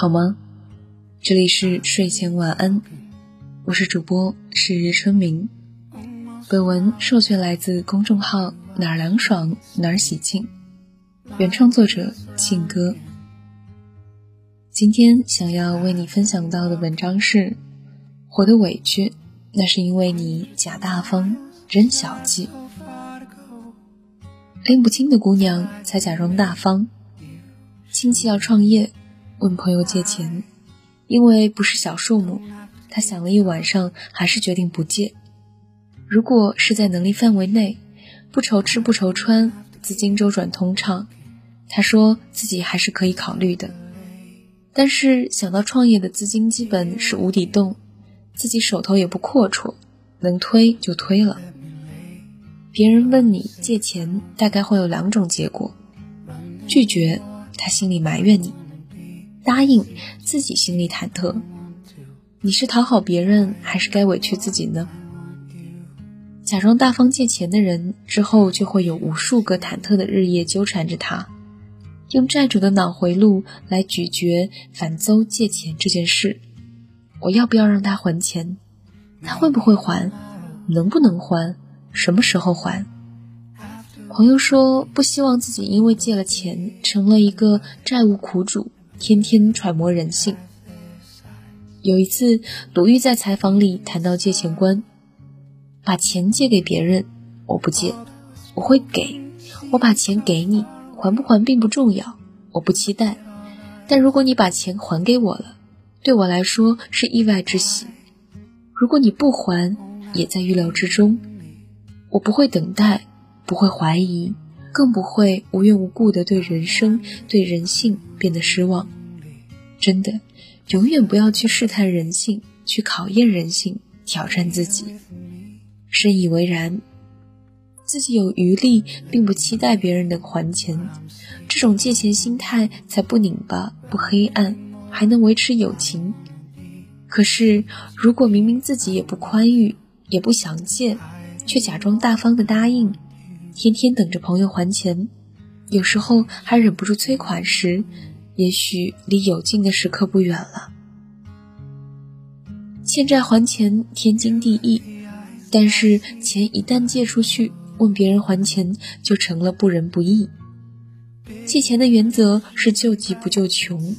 好吗？这里是睡前晚安，我是主播是日春明。本文授权来自公众号哪儿凉爽哪儿喜庆，原创作者庆哥。今天想要为你分享到的文章是：活得委屈，那是因为你假大方，真小气。拎不清的姑娘才假装大方。亲戚要创业。问朋友借钱，因为不是小数目，他想了一晚上，还是决定不借。如果是在能力范围内，不愁吃不愁穿，资金周转通畅，他说自己还是可以考虑的。但是想到创业的资金基本是无底洞，自己手头也不阔绰，能推就推了。别人问你借钱，大概会有两种结果：拒绝，他心里埋怨你。答应自己心里忐忑，你是讨好别人还是该委屈自己呢？假装大方借钱的人之后就会有无数个忐忑的日夜纠缠着他，用债主的脑回路来咀嚼反邹借钱这件事。我要不要让他还钱？他会不会还？能不能还？什么时候还？朋友说不希望自己因为借了钱成了一个债务苦主。天天揣摩人性。有一次，鲁豫在采访里谈到借钱观：把钱借给别人，我不借，我会给；我把钱给你，还不还并不重要，我不期待。但如果你把钱还给我了，对我来说是意外之喜；如果你不还，也在预料之中。我不会等待，不会怀疑。更不会无缘无故的对人生、对人性变得失望。真的，永远不要去试探人性，去考验人性，挑战自己。深以为然。自己有余力，并不期待别人能还钱，这种借钱心态才不拧巴、不黑暗，还能维持友情。可是，如果明明自己也不宽裕，也不想借，却假装大方的答应。天天等着朋友还钱，有时候还忍不住催款时，也许离有劲的时刻不远了。欠债还钱天经地义，但是钱一旦借出去，问别人还钱就成了不仁不义。借钱的原则是救急不救穷，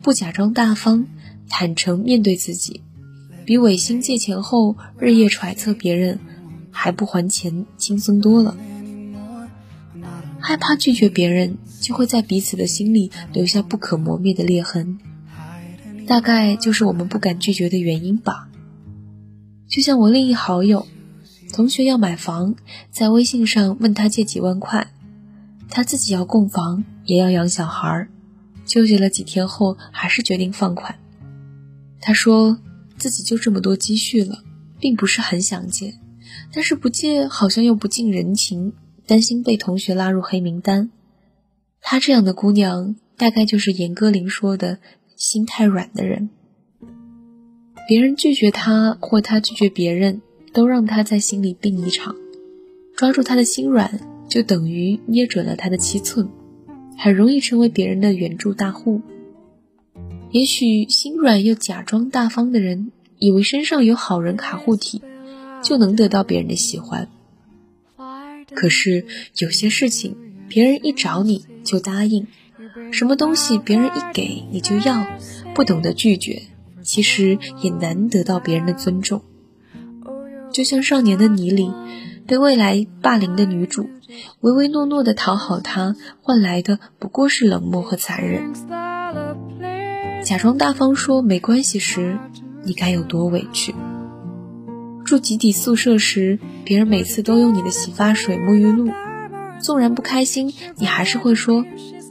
不假装大方，坦诚面对自己，比违心借钱后日夜揣测别人还不还钱轻松多了。害怕拒绝别人，就会在彼此的心里留下不可磨灭的裂痕。大概就是我们不敢拒绝的原因吧。就像我另一好友，同学要买房，在微信上问他借几万块，他自己要供房，也要养小孩，纠结了几天后，还是决定放款。他说自己就这么多积蓄了，并不是很想借，但是不借好像又不近人情。担心被同学拉入黑名单，她这样的姑娘，大概就是严歌苓说的心太软的人。别人拒绝她，或她拒绝别人，都让她在心里病一场。抓住她的心软，就等于捏准了她的七寸，很容易成为别人的援助大户。也许心软又假装大方的人，以为身上有好人卡护体，就能得到别人的喜欢。可是有些事情，别人一找你就答应；什么东西别人一给你就要，不懂得拒绝，其实也难得到别人的尊重。就像少年的你里，被未来霸凌的女主，唯唯诺诺的讨好他，换来的不过是冷漠和残忍。假装大方说没关系时，你该有多委屈？住集体宿舍时，别人每次都用你的洗发水、沐浴露，纵然不开心，你还是会说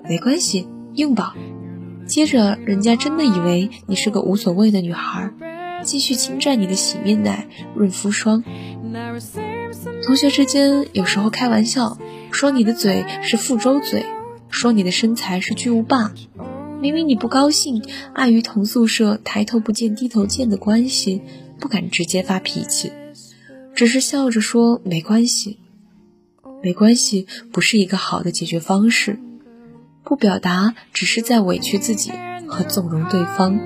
没关系，用吧。接着，人家真的以为你是个无所谓的女孩，继续侵占你的洗面奶、润肤霜。同学之间有时候开玩笑，说你的嘴是覆舟嘴，说你的身材是巨无霸。明明你不高兴，碍于同宿舍抬头不见低头见的关系。不敢直接发脾气，只是笑着说没关系。没关系不是一个好的解决方式，不表达只是在委屈自己，和纵容对方。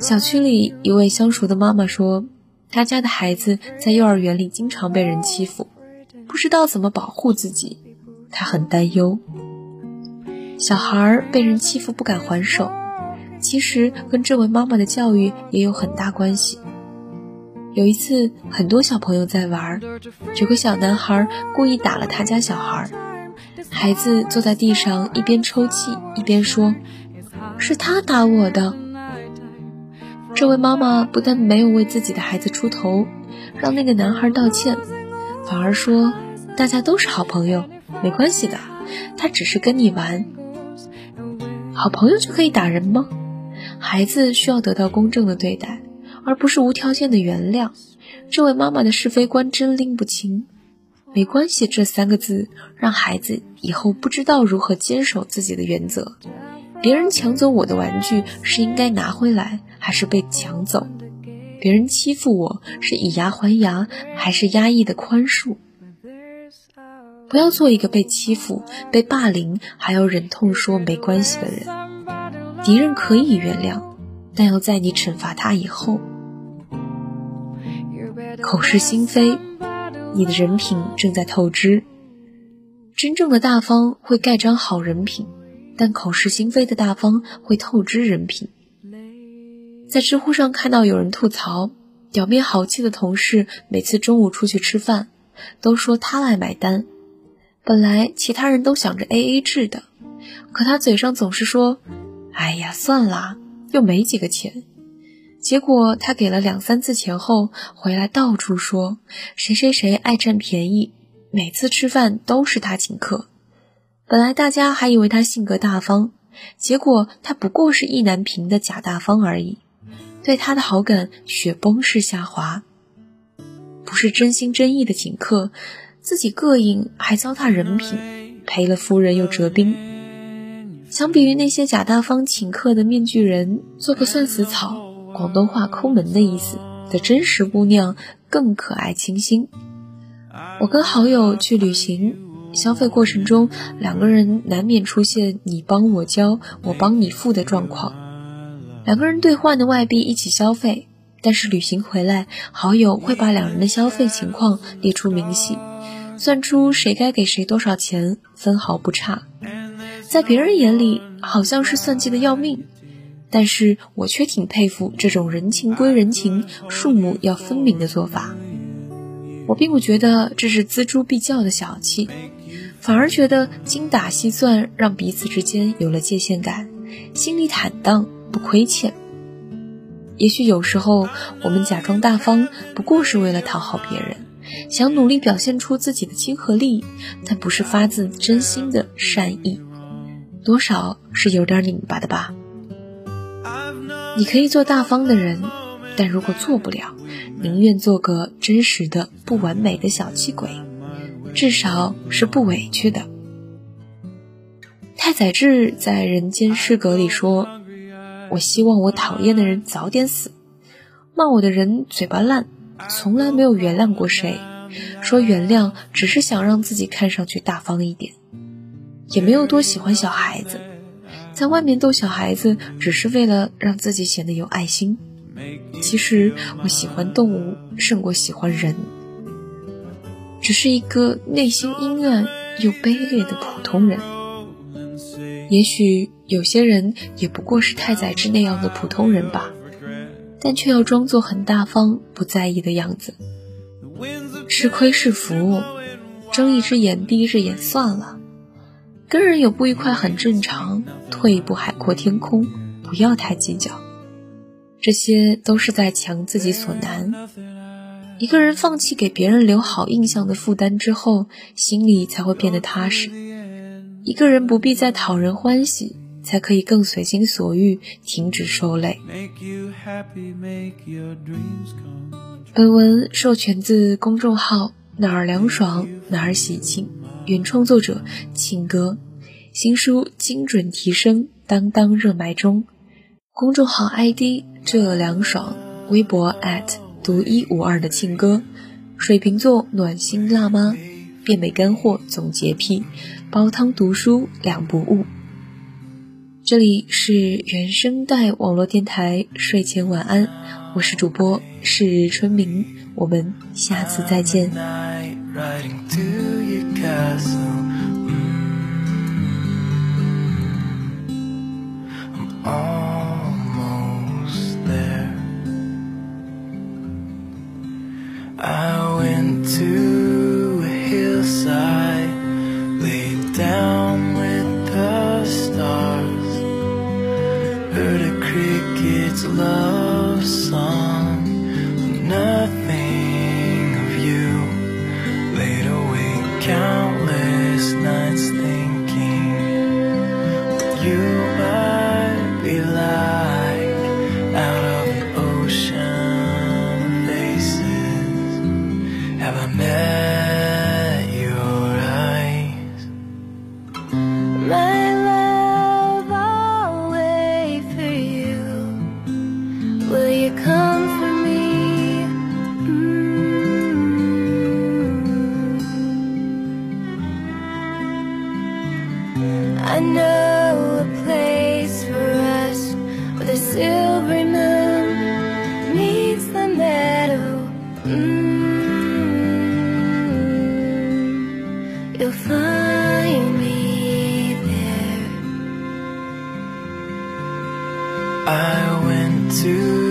小区里一位相熟的妈妈说，她家的孩子在幼儿园里经常被人欺负，不知道怎么保护自己，她很担忧。小孩被人欺负不敢还手，其实跟这位妈妈的教育也有很大关系。有一次，很多小朋友在玩，有个小男孩故意打了他家小孩，孩子坐在地上一边抽泣一边说：“是他打我的。”这位妈妈不但没有为自己的孩子出头，让那个男孩道歉，反而说：“大家都是好朋友，没关系的，他只是跟你玩。好朋友就可以打人吗？孩子需要得到公正的对待。”而不是无条件的原谅，这位妈妈的是非观真拎不清。没关系，这三个字让孩子以后不知道如何坚守自己的原则。别人抢走我的玩具是应该拿回来，还是被抢走？别人欺负我是以牙还牙，还是压抑的宽恕？不要做一个被欺负、被霸凌还要忍痛说没关系的人。敌人可以原谅，但要在你惩罚他以后。口是心非，你的人品正在透支。真正的大方会盖章好人品，但口是心非的大方会透支人品。在知乎上看到有人吐槽，表面豪气的同事每次中午出去吃饭，都说他来买单。本来其他人都想着 A A 制的，可他嘴上总是说：“哎呀，算啦，又没几个钱。”结果他给了两三次钱后，回来到处说谁谁谁爱占便宜，每次吃饭都是他请客。本来大家还以为他性格大方，结果他不过是意难平的假大方而已，对他的好感雪崩式下滑。不是真心真意的请客，自己膈应还糟蹋人品，赔了夫人又折兵。相比于那些假大方请客的面具人，做个算死草。广东话抠门的意思的真实姑娘更可爱清新。我跟好友去旅行，消费过程中两个人难免出现你帮我交，我帮你付的状况。两个人兑换的外币一起消费，但是旅行回来，好友会把两人的消费情况列出明细，算出谁该给谁多少钱，分毫不差。在别人眼里，好像是算计的要命。但是我却挺佩服这种人情归人情、数目要分明的做法。我并不觉得这是锱铢必较的小气，反而觉得精打细算让彼此之间有了界限感，心里坦荡不亏欠。也许有时候我们假装大方，不过是为了讨好别人，想努力表现出自己的亲和力，但不是发自真心的善意，多少是有点拧巴的吧。你可以做大方的人，但如果做不了，宁愿做个真实的不完美的小气鬼，至少是不委屈的。太宰治在《人间失格》里说：“我希望我讨厌的人早点死，骂我的人嘴巴烂，从来没有原谅过谁，说原谅只是想让自己看上去大方一点，也没有多喜欢小孩子。”在外面逗小孩子，只是为了让自己显得有爱心。其实我喜欢动物胜过喜欢人，只是一个内心阴暗又卑劣的普通人。也许有些人也不过是太宰治那样的普通人吧，但却要装作很大方、不在意的样子。吃亏是福，睁一只眼闭一只眼算了。跟人有不愉快很正常，退一步海阔天空，不要太计较。这些都是在强自己所难。一个人放弃给别人留好印象的负担之后，心里才会变得踏实。一个人不必再讨人欢喜，才可以更随心所欲，停止受累。本文授权自公众号哪儿凉爽哪儿喜庆。原创作者庆哥，新书精准提升，当当热卖中。公众号 ID 这凉爽，微博独一无二的庆哥，水瓶座暖心辣妈，变美干货总洁癖，煲汤读书两不误。这里是原声带网络电台睡前晚安，我是主播是春明，我们下次再见。You'll find me there. I went to